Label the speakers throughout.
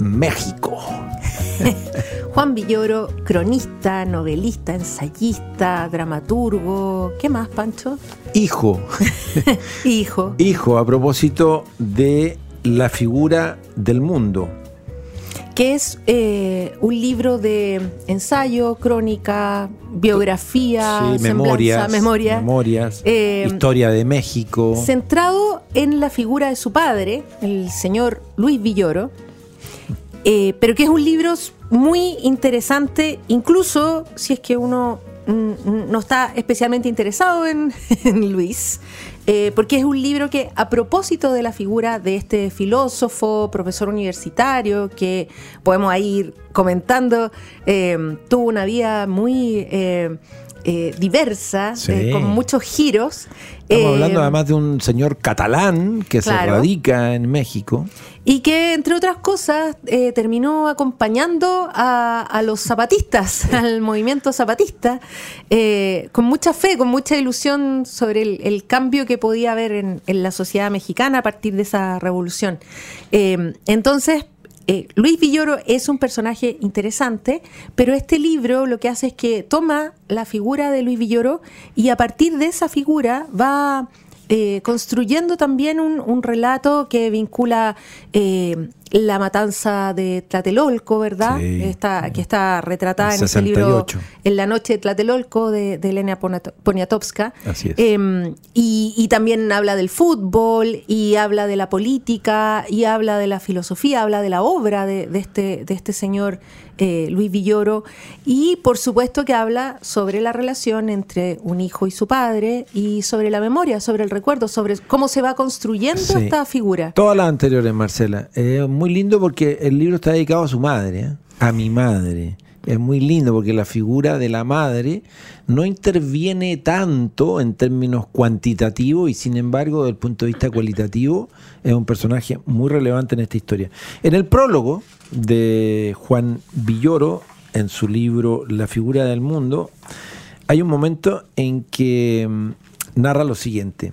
Speaker 1: México.
Speaker 2: Juan Villoro, cronista, novelista, ensayista, dramaturgo. ¿Qué más, Pancho?
Speaker 1: Hijo.
Speaker 2: Hijo.
Speaker 1: Hijo, a propósito de la figura del mundo.
Speaker 2: Que es eh, un libro de ensayo, crónica, biografía,
Speaker 1: Sí, memorias.
Speaker 2: memoria,
Speaker 1: memorias,
Speaker 2: Eh,
Speaker 1: historia de México.
Speaker 2: centrado en la figura de su padre, el señor Luis Villoro, eh, pero que es un libro muy interesante, incluso si es que uno no está especialmente interesado en, Luis, eh, porque es un libro que a propósito de la figura de este filósofo, profesor universitario, que podemos ir comentando, eh, tuvo una vida muy... eh, diversa,
Speaker 1: Sí.
Speaker 2: eh, con muchos giros.
Speaker 1: Estamos
Speaker 2: Eh,
Speaker 1: hablando además de un señor catalán que se radica en México.
Speaker 2: Y que, entre otras cosas, eh, terminó acompañando a, a los zapatistas, al movimiento zapatista, con mucha fe, con mucha ilusión sobre el, el cambio que podía haber en, en la sociedad mexicana a partir de esa revolución. Entonces, eh, Luis Villoro es un personaje interesante, pero este libro lo que hace es que toma la figura de Luis Villoro y a partir de esa figura va eh, construyendo también un, relato que vincula eh, la matanza de Tlatelolco, ¿verdad?
Speaker 1: Sí.
Speaker 2: Está, que está retratada en ese libro
Speaker 1: 68.
Speaker 2: En la noche de Tlatelolco de, de Elena Poniatowska.
Speaker 1: Así es.
Speaker 2: Eh, y, y también habla del fútbol, y habla de la política, y habla de la filosofía, habla de la obra de, de este, de este señor eh, Luis Villoro, y por supuesto que habla sobre la relación entre un hijo y su padre, y sobre la memoria, sobre el recuerdo, sobre cómo se va construyendo
Speaker 1: Sí.
Speaker 2: esta figura.
Speaker 1: Todas las anteriores, Marcela. Es muy lindo porque el libro está dedicado a su madre, ¿eh? a mi madre. Es muy lindo porque la figura de la madre no interviene tanto en términos cuantitativos y sin embargo, desde el punto de vista cualitativo, es un personaje muy relevante en esta historia. En el prólogo de Juan Villoro, en su libro La figura del mundo, hay un momento en que mm, narra lo siguiente.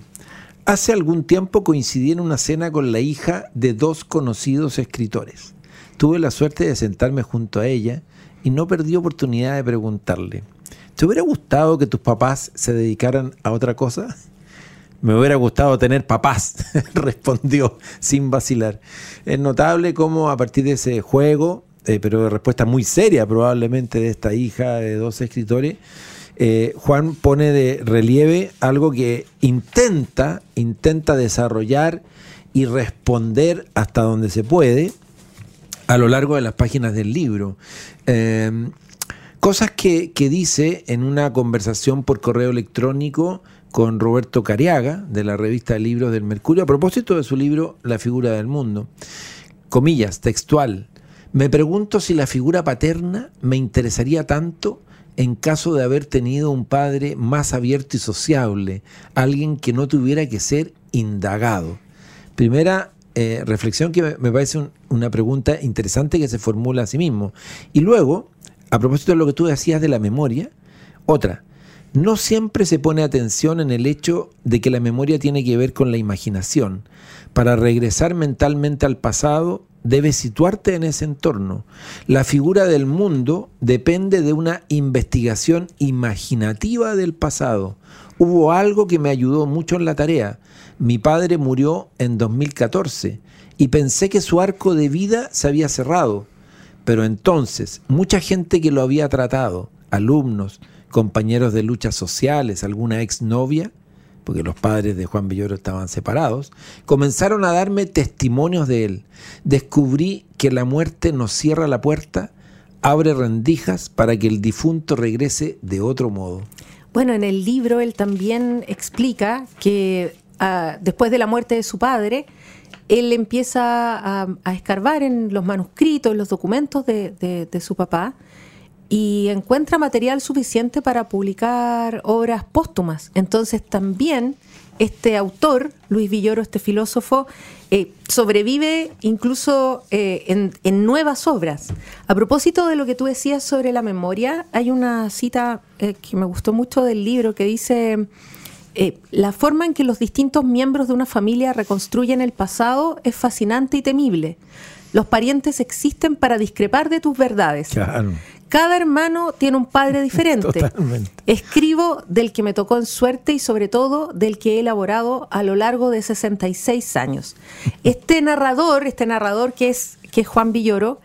Speaker 1: Hace algún tiempo coincidí en una cena con la hija de dos conocidos escritores. Tuve la suerte de sentarme junto a ella y no perdí oportunidad de preguntarle, ¿te hubiera gustado que tus papás se dedicaran a otra cosa? Me hubiera gustado tener papás, respondió sin vacilar. Es notable cómo a partir de ese juego, eh, pero de respuesta muy seria probablemente de esta hija de dos escritores, eh, Juan pone de relieve algo que intenta, intenta desarrollar y responder hasta donde se puede a lo largo de las páginas del libro. Eh, cosas que, que dice en una conversación por correo electrónico con Roberto Cariaga, de la revista Libros del Mercurio, a propósito de su libro La figura del mundo. Comillas, textual. Me pregunto si la figura paterna me interesaría tanto en caso de haber tenido un padre más abierto y sociable, alguien que no tuviera que ser indagado. Primera eh, reflexión que me, parece un- una pregunta interesante que se formula a sí mismo. Y luego, a propósito de lo que tú decías de la memoria, otra, no siempre se pone atención en el hecho de que la memoria tiene que ver con la imaginación. Para regresar mentalmente al pasado, debes situarte en ese entorno. La figura del mundo depende de una investigación imaginativa del pasado. Hubo algo que me ayudó mucho en la tarea. Mi padre murió en 2014 y pensé que su arco de vida se había cerrado. Pero entonces, mucha gente que lo había tratado, alumnos, compañeros de luchas sociales, alguna exnovia, porque los padres de Juan Villoro estaban separados, comenzaron a darme testimonios de él. Descubrí que la muerte nos cierra la puerta, abre rendijas para que el difunto regrese de otro modo.
Speaker 2: Bueno, en el libro él también explica que ah, después de la muerte de su padre, él empieza a, escarbar en los manuscritos, en los documentos de- de su papá y encuentra material suficiente para publicar obras póstumas. Entonces también este autor, Luis Villoro, este filósofo, eh, sobrevive incluso eh, en, nuevas obras. A propósito de lo que tú decías sobre la memoria, hay una cita eh, que me gustó mucho del libro que dice... Eh, la forma en que los distintos miembros de una familia reconstruyen el pasado es fascinante y temible. Los parientes existen para discrepar de tus verdades.
Speaker 1: Claro.
Speaker 2: Cada hermano tiene un padre diferente.
Speaker 1: Totalmente.
Speaker 2: Escribo del que me tocó en suerte y sobre todo del que he elaborado a lo largo de 66 años. Este narrador, este narrador que es, que es Juan Villoro,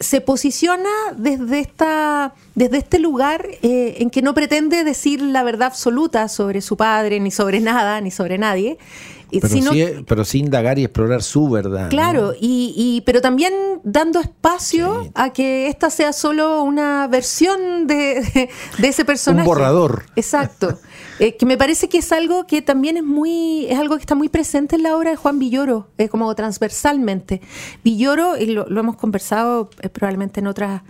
Speaker 2: se posiciona desde, esta, desde este lugar eh, en que no pretende decir la verdad absoluta sobre su padre, ni sobre nada, ni sobre nadie,
Speaker 1: Pero,
Speaker 2: sino
Speaker 1: sí, pero sí indagar y explorar su verdad.
Speaker 2: Claro,
Speaker 1: ¿no?
Speaker 2: y, y- pero también dando espacio
Speaker 1: Sí.
Speaker 2: a que esta sea solo una versión de, de- de ese personaje.
Speaker 1: Un borrador.
Speaker 2: Exacto. Eh, que me parece que es algo que también es muy, es algo que está muy presente en la obra de Juan Villoro, eh, como transversalmente. Villoro, y lo, lo hemos conversado eh, probablemente en otras,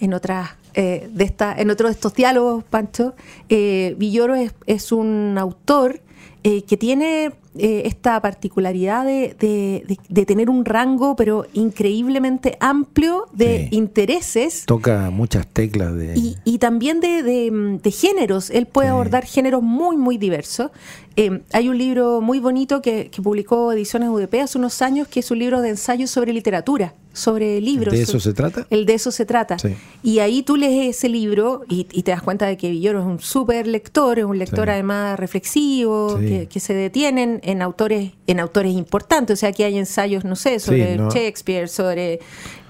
Speaker 2: en otras, eh, de esta, en otro de estos diálogos, Pancho. eh, Villoro es, es un autor eh, que tiene eh, esta particularidad de, de- de- de tener un rango, pero increíblemente amplio de
Speaker 1: Sí.
Speaker 2: intereses
Speaker 1: Toca muchas teclas de.
Speaker 2: y, y también de, géneros. Él puede
Speaker 1: Sí.
Speaker 2: abordar géneros muy, muy diversos. Eh, hay un libro muy bonito que, que publicó Ediciones UDP hace unos años, que es un libro de ensayos sobre literatura, sobre libros.
Speaker 1: ¿De eso se trata?
Speaker 2: El de eso se trata.
Speaker 1: Sí.
Speaker 2: Y ahí tú lees ese libro y, y te das cuenta de que Villoro es un súper lector, es un lector
Speaker 1: Sí.
Speaker 2: además reflexivo,
Speaker 1: Sí.
Speaker 2: que, que se detienen en autores, en autores importantes. O sea, aquí hay ensayos, no sé, sobre
Speaker 1: no.
Speaker 2: Shakespeare, sobre,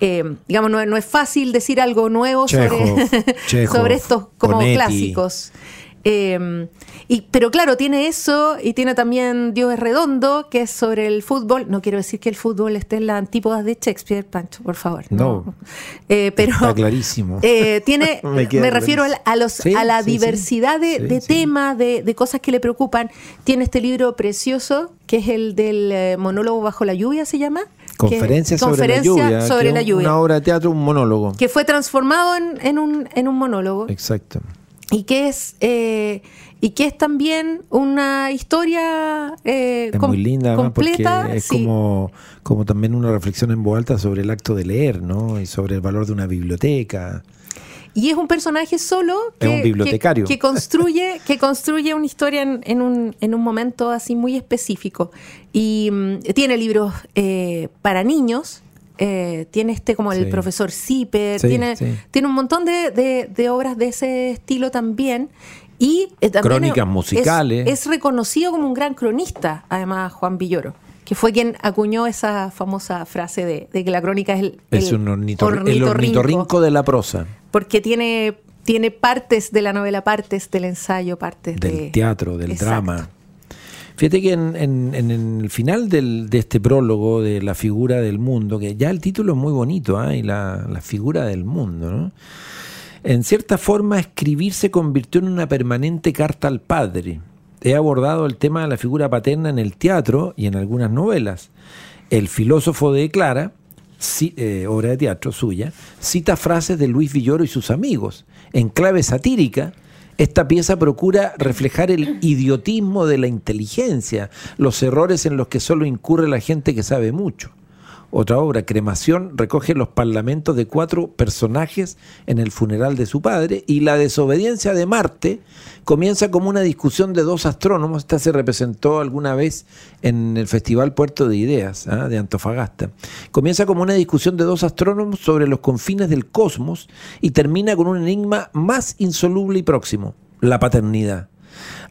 Speaker 2: eh, digamos, no, no es fácil decir algo nuevo sobre, sobre estos como clásicos. Eh, y, pero claro, tiene eso y tiene también Dios es redondo, que es sobre el fútbol. No quiero decir que el fútbol esté en las antípodas de Shakespeare, Pancho, por favor.
Speaker 1: No.
Speaker 2: Eh, pero
Speaker 1: Está clarísimo.
Speaker 2: eh, tiene,
Speaker 1: Me
Speaker 2: refiero
Speaker 1: clarísimo.
Speaker 2: a, los,
Speaker 1: Sí,
Speaker 2: a la
Speaker 1: sí,
Speaker 2: diversidad de,
Speaker 1: Sí,
Speaker 2: de temas, de, de cosas que le preocupan. Tiene este libro precioso, que es el del eh, monólogo bajo la lluvia, se llama.
Speaker 1: Conferencia
Speaker 2: que-
Speaker 1: sobre
Speaker 2: Conferencia
Speaker 1: la lluvia.
Speaker 2: sobre la lluvia.
Speaker 1: Una obra de teatro, un monólogo.
Speaker 2: Que fue transformado en, en un, en un monólogo
Speaker 1: Exacto.
Speaker 2: Y que es y y que es también una historia eh,
Speaker 1: Es muy linda,
Speaker 2: completa.
Speaker 1: porque es
Speaker 2: sí.
Speaker 1: como, como también una reflexión en voz alta sobre el acto de leer, ¿no? Y sobre el valor de una biblioteca.
Speaker 2: Y es un personaje solo
Speaker 1: Es
Speaker 2: que,
Speaker 1: un bibliotecario.
Speaker 2: que, que construye, que construye una historia en, en un, en un momento así muy específico. Y mm, tiene libros eh, para niños. Eh, tiene este como el
Speaker 1: Sí.
Speaker 2: profesor Zipper,
Speaker 1: Sí,
Speaker 2: tiene,
Speaker 1: sí.
Speaker 2: tiene un montón de, de- de obras de ese estilo también. Y eh, también
Speaker 1: Crónicas
Speaker 2: es-
Speaker 1: musicales.
Speaker 2: Es, reconocido como un gran cronista, además Juan Villoro, que fue quien acuñó esa famosa frase de, de que la crónica es el,
Speaker 1: Es
Speaker 2: el
Speaker 1: un ornitor- el
Speaker 2: ornitorrinco
Speaker 1: ornitorrinco de la prosa,
Speaker 2: porque tiene, tiene partes de la novela, partes del ensayo, partes
Speaker 1: del
Speaker 2: de-
Speaker 1: teatro, del
Speaker 2: Exacto.
Speaker 1: drama. Fíjate que en, el final de este prólogo de la figura del mundo, que ya el título es muy bonito, ¿ah? y la, figura del mundo, ¿no? En cierta forma, escribir se convirtió en una permanente carta al padre. He abordado el tema de la figura paterna en el teatro y en algunas novelas. El filósofo de Clara, eh, obra de teatro suya, cita frases de Luis Villoro y sus amigos. En clave satírica, esta pieza procura reflejar el idiotismo de la inteligencia, los errores en los que solo incurre la gente que sabe mucho. Otra obra, Cremación, recoge los parlamentos de cuatro personajes en el funeral de su padre y la desobediencia de Marte comienza como una discusión de dos astrónomos. Esta se representó alguna vez en el Festival Puerto de Ideas ¿ah? de Antofagasta. Comienza como una discusión de dos astrónomos sobre los confines del cosmos y termina con un enigma más insoluble y próximo, la paternidad.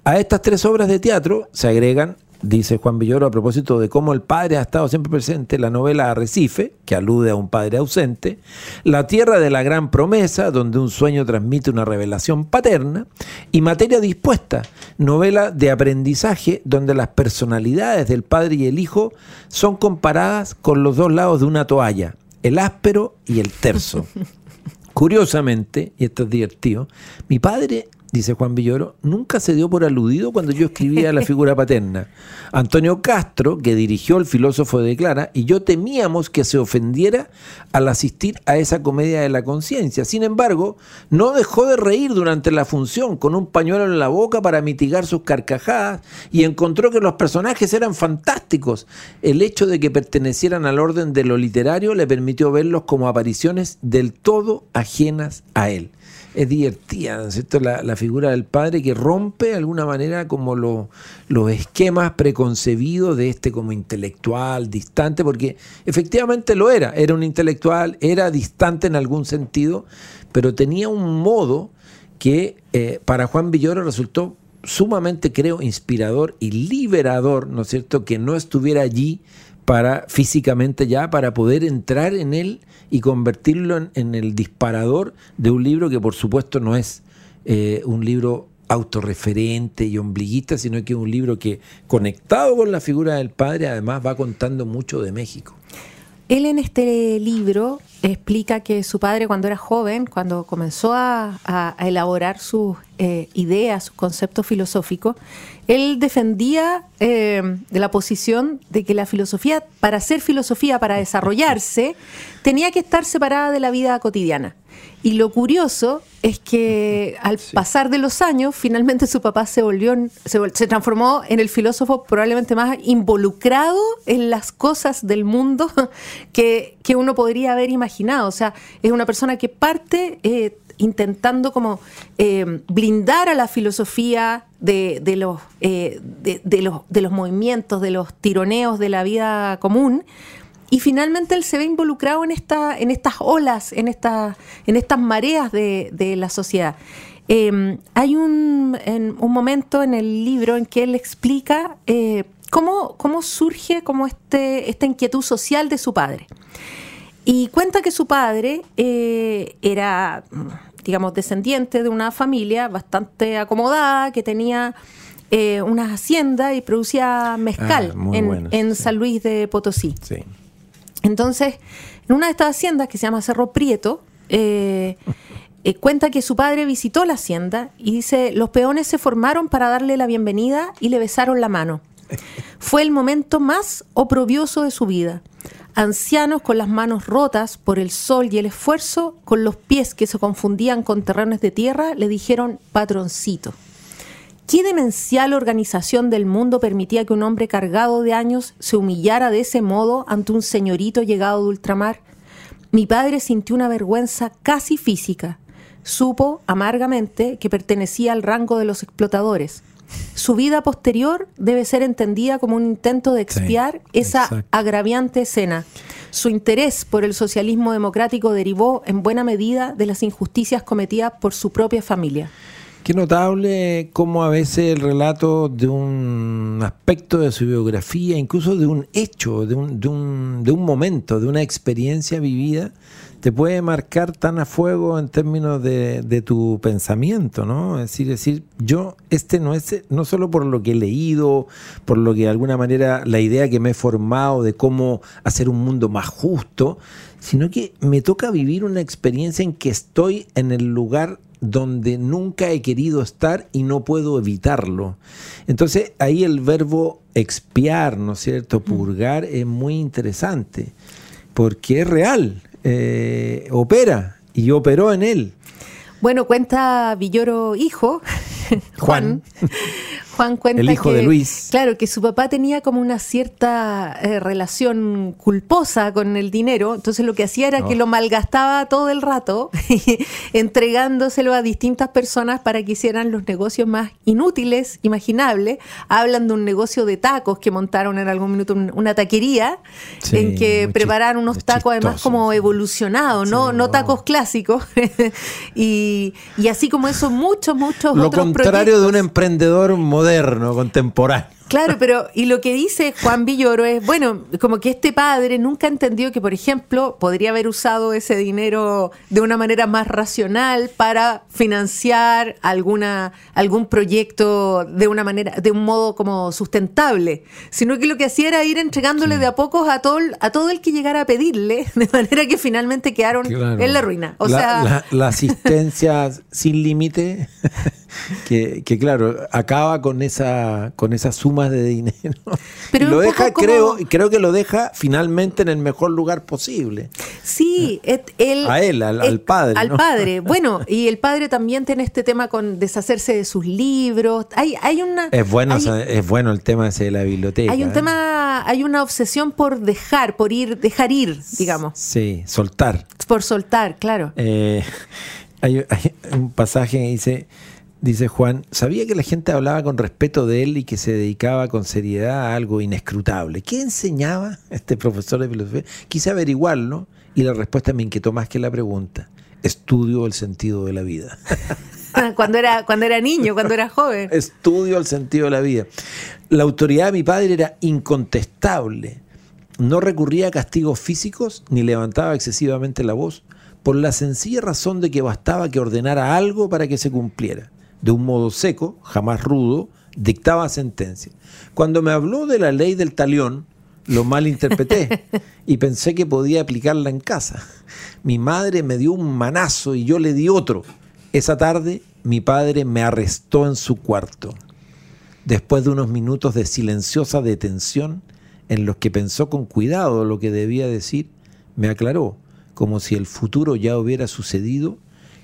Speaker 1: A estas tres obras de teatro se agregan, dice Juan Villoro a propósito de cómo el padre ha estado siempre presente, la novela Arrecife, que alude a un padre ausente, La tierra de la gran promesa, donde un sueño transmite una revelación paterna, y Materia dispuesta, novela de aprendizaje, donde las personalidades del padre y el hijo son comparadas con los dos lados de una toalla, el áspero y el terso. Curiosamente, y esto es divertido, mi padre dice Juan Villoro, nunca se dio por aludido cuando yo escribía la figura paterna. Antonio Castro, que dirigió El filósofo de Clara, y yo temíamos que se ofendiera al asistir a esa comedia de la conciencia. Sin embargo, no dejó de reír durante la función con un pañuelo en la boca para mitigar sus carcajadas y encontró que los personajes eran fantásticos. El hecho de que pertenecieran al orden de lo literario le permitió verlos como apariciones del todo ajenas a él es divertida, ¿no es cierto? La, figura del padre que rompe de alguna manera como los esquemas preconcebidos de este como intelectual, distante, porque efectivamente lo era, era un intelectual, era distante en algún sentido, pero tenía un modo que eh, para Juan Villoro resultó sumamente, creo, inspirador y liberador, ¿no es cierto?, que no estuviera allí para físicamente ya, para poder entrar en él y convertirlo en, el disparador de un libro que por supuesto no es eh, un libro autorreferente y ombliguista, sino que es un libro que conectado con la figura del padre además va contando mucho de México.
Speaker 2: Él en este libro explica que su padre cuando era joven, cuando comenzó a, elaborar sus eh, ideas, sus conceptos filosóficos, él defendía eh, de la posición de que la filosofía, para ser filosofía, para desarrollarse, tenía que estar separada de la vida cotidiana. Y lo curioso es que al pasar de los años, finalmente su papá se volvió, se, transformó en el filósofo probablemente más involucrado en las cosas del mundo que, uno podría haber imaginado. O sea, es una persona que parte eh, intentando como eh, blindar a la filosofía de, los, eh, de, los, de los movimientos, de los tironeos de la vida común. Y finalmente él se ve involucrado en, esta, en estas olas, en, esta, en estas mareas de, la sociedad. Em, hay un, un, momento en el libro en que él explica eh, cómo, cómo, surge como este, esta inquietud social de su padre. Y cuenta que su padre era digamos, descendiente de una familia bastante acomodada que tenía eh, una hacienda y producía mezcal ah, en, San Luis de Potosí. Entonces, en una de estas haciendas que se llama Cerro Prieto, eh, eh, cuenta que su padre visitó la hacienda y dice, los peones se formaron para darle la bienvenida y le besaron la mano. Fue el momento más oprobioso de su vida ancianos con las manos rotas por el sol y el esfuerzo, con los pies que se confundían con terrenos de tierra, le dijeron patroncito. ¿Qué demencial organización del mundo permitía que un hombre cargado de años se humillara de ese modo ante un señorito llegado de ultramar? Mi padre sintió una vergüenza casi física. Supo amargamente que pertenecía al rango de los explotadores su vida posterior debe ser entendida como un intento de expiar esa agraviante escena. Su interés por el socialismo democrático derivó en buena medida de las injusticias cometidas por su propia familia.
Speaker 1: Qué notable cómo a veces el relato de un aspecto de su biografía, incluso de un hecho, de un, de un, de un momento, de una experiencia vivida, te puede marcar tan a fuego en términos de, tu pensamiento, ¿no? Es decir, decir, yo, este no es, no solo por lo que he leído, por lo que de alguna manera la idea que me he formado de cómo hacer un mundo más justo, sino que me toca vivir una experiencia en que estoy en el lugar donde nunca he querido estar y no puedo evitarlo. Entonces ahí el verbo expiar, ¿no es cierto? Purgar es muy interesante, porque es real eh, opera y operó en él.
Speaker 2: Bueno, cuenta Villoro hijo, Juan, Juan cuenta
Speaker 1: el hijo
Speaker 2: que,
Speaker 1: de Luis.
Speaker 2: Claro, que su papá tenía como una cierta eh, relación culposa con el dinero, entonces lo que hacía era que lo malgastaba todo el rato, entregándoselo a distintas personas para que hicieran los negocios más inútiles, imaginables. Hablan de un negocio de tacos que montaron en algún minuto, una taquería, en que prepararon unos tacos además como evolucionados, ¿no? no tacos clásicos. y, así como eso, muchos, muchos
Speaker 1: lo contrario de un emprendedor moderno, contemporáneo.
Speaker 2: Claro, pero y lo que dice Juan Villoro es, bueno, como que este padre nunca entendió que, por ejemplo, podría haber usado ese dinero de una manera más racional para financiar alguna algún proyecto de una manera de un modo como sustentable, sino que lo que hacía era ir entregándole de a pocos a todo a todo el que llegara a pedirle, de manera que finalmente quedaron en la ruina. O
Speaker 1: la,
Speaker 2: sea,
Speaker 1: la asistencia sin límite que, claro, acaba con esa con esas sumas de dinero.
Speaker 2: Pero
Speaker 1: lo deja, creo, creo que lo deja finalmente en el mejor lugar posible.
Speaker 2: Sí,
Speaker 1: a él, al, padre.
Speaker 2: Al padre. Bueno, y el padre también tiene este tema con deshacerse de sus libros. Hay, hay una.
Speaker 1: Es bueno, es bueno el tema ese de la biblioteca.
Speaker 2: Hay un
Speaker 1: ¿eh?
Speaker 2: tema, hay una obsesión por dejar, por ir, dejar ir, digamos.
Speaker 1: Sí, soltar.
Speaker 2: Por soltar, claro.
Speaker 1: Eh, hay, hay un pasaje que dice Dice Juan, sabía que la gente hablaba con respeto de él y que se dedicaba con seriedad a algo inescrutable. ¿Qué enseñaba este profesor de filosofía? Quise averiguarlo y la respuesta me inquietó más que la pregunta. Estudio el sentido de la vida.
Speaker 2: cuando, era, cuando era niño, cuando era joven.
Speaker 1: Estudio el sentido de la vida. La autoridad de mi padre era incontestable. No recurría a castigos físicos ni levantaba excesivamente la voz por la sencilla razón de que bastaba que ordenara algo para que se cumpliera de un modo seco, jamás rudo, dictaba sentencia. Cuando me habló de la ley del talión, lo malinterpreté y pensé que podía aplicarla en casa. Mi madre me dio un manazo y yo le di otro. Esa tarde mi padre me arrestó en su cuarto. Después de unos minutos de silenciosa detención, en los que pensó con cuidado lo que debía decir, me aclaró, como si el futuro ya hubiera sucedido,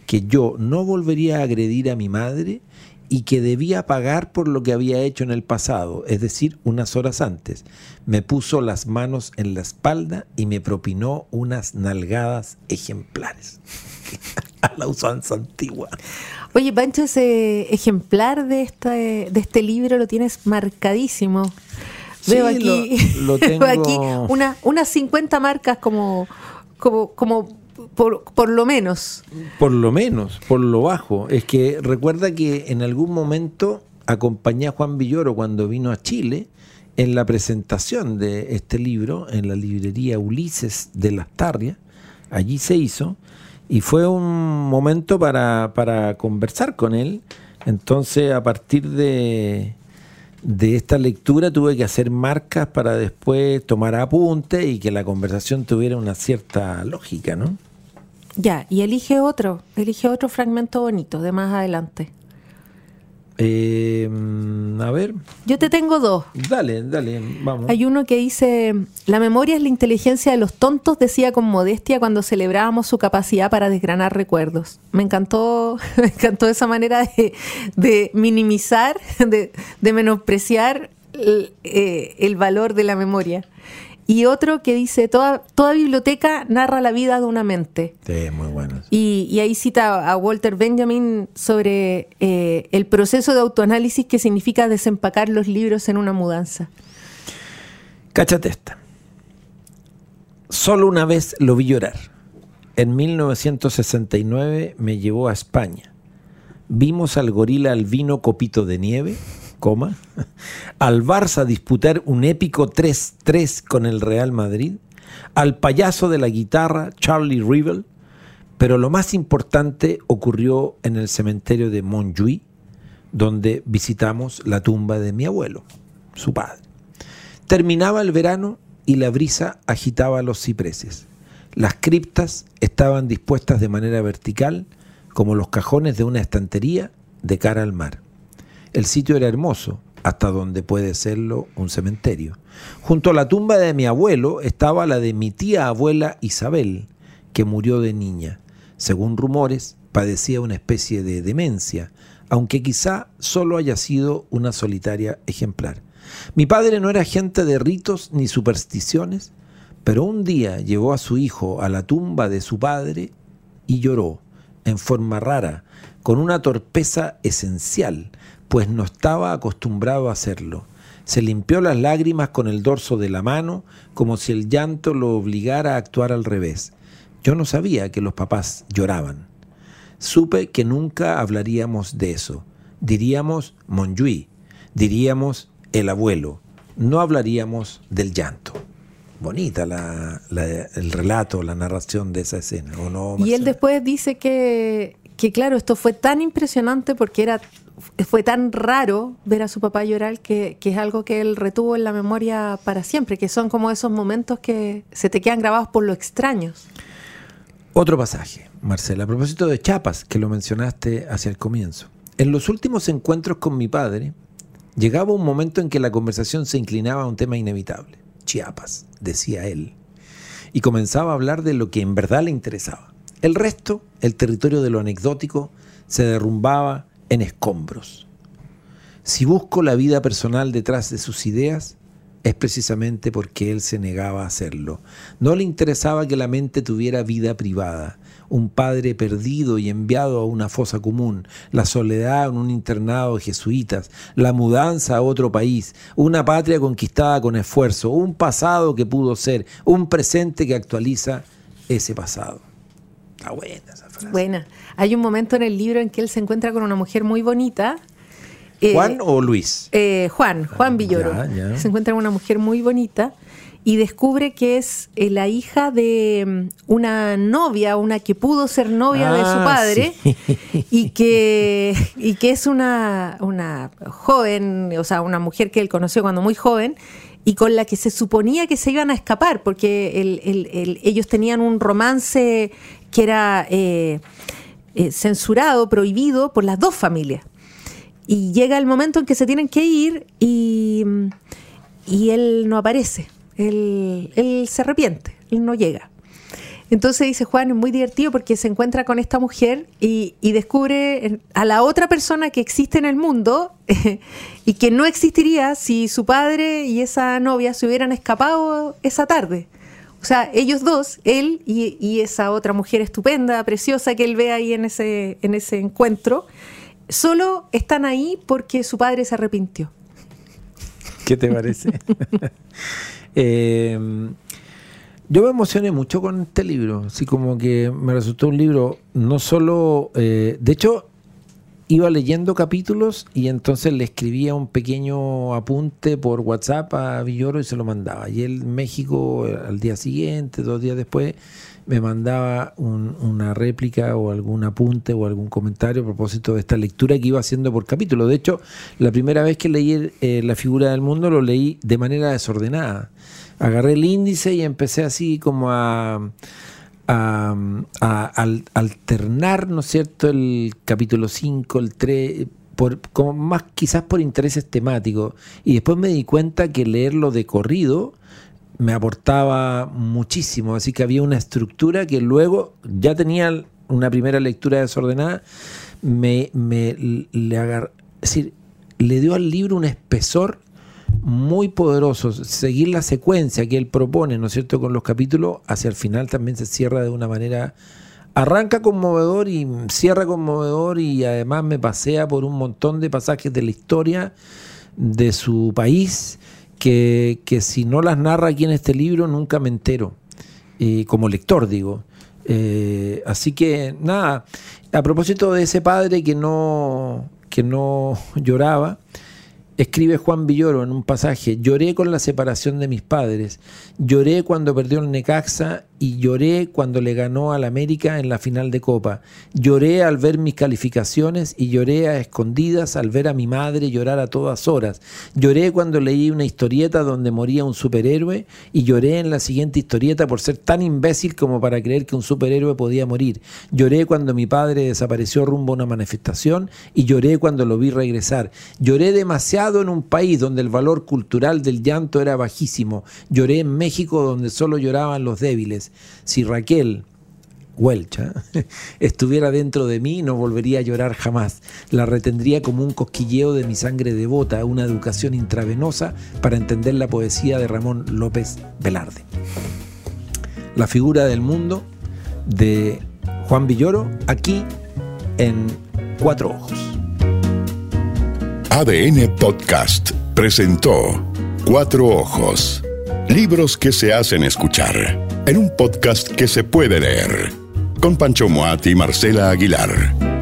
Speaker 1: que yo no volvería a agredir a mi madre y que debía pagar por lo que había hecho en el pasado, es decir, unas horas antes. Me puso las manos en la espalda y me propinó unas nalgadas ejemplares. a la usanza antigua.
Speaker 2: Oye, Pancho, ese ejemplar de este, de este libro lo tienes marcadísimo. Veo aquí,
Speaker 1: lo, tengo...
Speaker 2: aquí una, unas 50 marcas como, como, como por, lo menos.
Speaker 1: Por lo menos, por lo bajo. Es que recuerda que en algún momento acompañé a Juan Villoro cuando vino a Chile en la presentación de este libro en la librería Ulises de Las Tarrias. Allí se hizo y fue un momento para, para conversar con él. Entonces, a partir de, de esta lectura tuve que hacer marcas para después tomar apuntes y que la conversación tuviera una cierta lógica, ¿no?
Speaker 2: Ya, y elige otro, elige otro fragmento bonito de más adelante.
Speaker 1: Eh, a ver.
Speaker 2: Yo te tengo dos.
Speaker 1: Dale, dale, vamos.
Speaker 2: Hay uno que dice, la memoria es la inteligencia de los tontos, decía con modestia cuando celebrábamos su capacidad para desgranar recuerdos. Me encantó, me encantó esa manera de, minimizar, de, menospreciar el, eh, el valor de la memoria y otro que dice, toda, toda biblioteca narra la vida de una mente.
Speaker 1: Sí, muy bueno.
Speaker 2: Y, ahí cita a Walter Benjamin sobre eh, el proceso de autoanálisis que significa desempacar los libros en una mudanza.
Speaker 1: Cáchate esta. Solo una vez lo vi llorar. En 1969 me llevó a España. Vimos al gorila albino Copito de Nieve coma, al Barça disputar un épico 3-3 con el Real Madrid, al payaso de la guitarra Charlie Rivel, pero lo más importante ocurrió en el cementerio de Montjuïc, donde visitamos la tumba de mi abuelo, su padre. Terminaba el verano y la brisa agitaba los cipreses. Las criptas estaban dispuestas de manera vertical, como los cajones de una estantería, de cara al mar. El sitio era hermoso, hasta donde puede serlo un cementerio. Junto a la tumba de mi abuelo estaba la de mi tía abuela Isabel, que murió de niña. Según rumores, padecía una especie de demencia, aunque quizá solo haya sido una solitaria ejemplar. Mi padre no era gente de ritos ni supersticiones, pero un día llevó a su hijo a la tumba de su padre y lloró, en forma rara, con una torpeza esencial, pues no estaba acostumbrado a hacerlo. Se limpió las lágrimas con el dorso de la mano, como si el llanto lo obligara a actuar al revés. Yo no sabía que los papás lloraban. Supe que nunca hablaríamos de eso. Diríamos Monjuí, diríamos el abuelo, no hablaríamos del llanto. Bonita la, la- el relato, la narración de esa escena, ¿o no?
Speaker 2: Y él después dice que, que, claro, esto fue tan impresionante porque era fue tan raro ver a su papá llorar que, que es algo que él retuvo en la memoria para siempre, que son como esos momentos que se te quedan grabados por lo extraños.
Speaker 1: Otro pasaje, Marcela, a propósito de Chiapas, que lo mencionaste hacia el comienzo. En los últimos encuentros con mi padre, llegaba un momento en que la conversación se inclinaba a un tema inevitable. Chiapas, decía él. Y comenzaba a hablar de lo que en verdad le interesaba. El resto, el territorio de lo anecdótico, se derrumbaba en escombros. Si busco la vida personal detrás de sus ideas, es precisamente porque él se negaba a hacerlo. No le interesaba que la mente tuviera vida privada, un padre perdido y enviado a una fosa común, la soledad en un internado de jesuitas, la mudanza a otro país, una patria conquistada con esfuerzo, un pasado que pudo ser, un presente que actualiza ese pasado. Está buena esa frase.
Speaker 2: Buena. Hay un momento en el libro en que él se encuentra con una mujer muy bonita. eh,
Speaker 1: ¿Juan o Luis?
Speaker 2: Eh, Juan, Juan Villoro.
Speaker 1: Ya, ya.
Speaker 2: Se encuentra con una mujer muy bonita y descubre que es eh, la hija de mm, una novia, una que pudo ser novia de su
Speaker 1: Ah,
Speaker 2: padre
Speaker 1: sí.
Speaker 2: y, que, y que es una, una joven, o sea, una mujer que él conoció cuando muy joven y con la que se suponía que se iban a escapar porque el- el- el- ellos tenían un romance que era eh, eh, censurado, prohibido por las dos familias. Y llega el momento en que se tienen que ir y, y él no aparece. Él, él se arrepiente, él no llega. Entonces dice Juan, es muy divertido porque se encuentra con esta mujer y, y descubre a la otra persona que existe en el mundo y que no existiría si su padre y esa novia se hubieran escapado esa tarde. O sea, ellos dos, él y, y esa otra mujer estupenda, preciosa que él ve ahí en ese, en ese encuentro, solo están ahí porque su padre se arrepintió.
Speaker 1: ¿Qué te parece? Eh, yo me emocioné mucho con este libro, así como que me resultó un libro no solo, eh, de hecho, iba leyendo capítulos y entonces le escribía un pequeño apunte por WhatsApp a Villoro y se lo mandaba. Y él México eh, al día siguiente, dos días después, me mandaba un- una réplica o algún apunte o algún comentario a propósito de esta lectura que iba haciendo por capítulo. De hecho, la primera vez que leí eh, La figura del mundo lo leí de manera desordenada. Agarré el índice y empecé así como a, a, a al- alternar, ¿no es cierto?, el capítulo 5, el 3, por, como más quizás por intereses temáticos. Y después me di cuenta que leerlo de corrido me aportaba muchísimo, así que había una estructura que luego ya tenía una primera lectura desordenada, me, le decir, le dio al libro un espesor muy poderoso. Seguir la secuencia que él propone, ¿no es cierto?, con los capítulos, hacia el final también se cierra de una manera. Arranca conmovedor y cierra conmovedor y además me pasea por un montón de pasajes de la historia de su país que, que si no las narra aquí en este libro nunca me entero, eh, como lector digo. Eh, así que nada, a propósito de ese padre que no, que no lloraba, escribe Juan Villoro en un pasaje, lloré con la separación de mis padres, lloré cuando perdió el Necaxa y lloré cuando le ganó al América en la final de Copa, lloré al ver mis calificaciones y lloré a escondidas al ver a mi madre llorar a todas horas, lloré cuando leí una historieta donde moría un superhéroe y lloré en la siguiente historieta por ser tan imbécil como para creer que un superhéroe podía morir, lloré cuando mi padre desapareció rumbo a una manifestación y lloré cuando lo vi regresar, lloré demasiado en un país donde el valor cultural del llanto era bajísimo, lloré en México donde solo lloraban los débiles, si Raquel Huelcha estuviera dentro de mí, no volvería a llorar jamás. La retendría como un cosquilleo de mi sangre devota, una educación intravenosa para entender la poesía de Ramón López Velarde. La figura del mundo de Juan Villoro, aquí en Cuatro Ojos.
Speaker 3: ADN Podcast presentó Cuatro Ojos. Libros que se hacen escuchar en un podcast que se puede leer. Con Pancho Moat y Marcela Aguilar.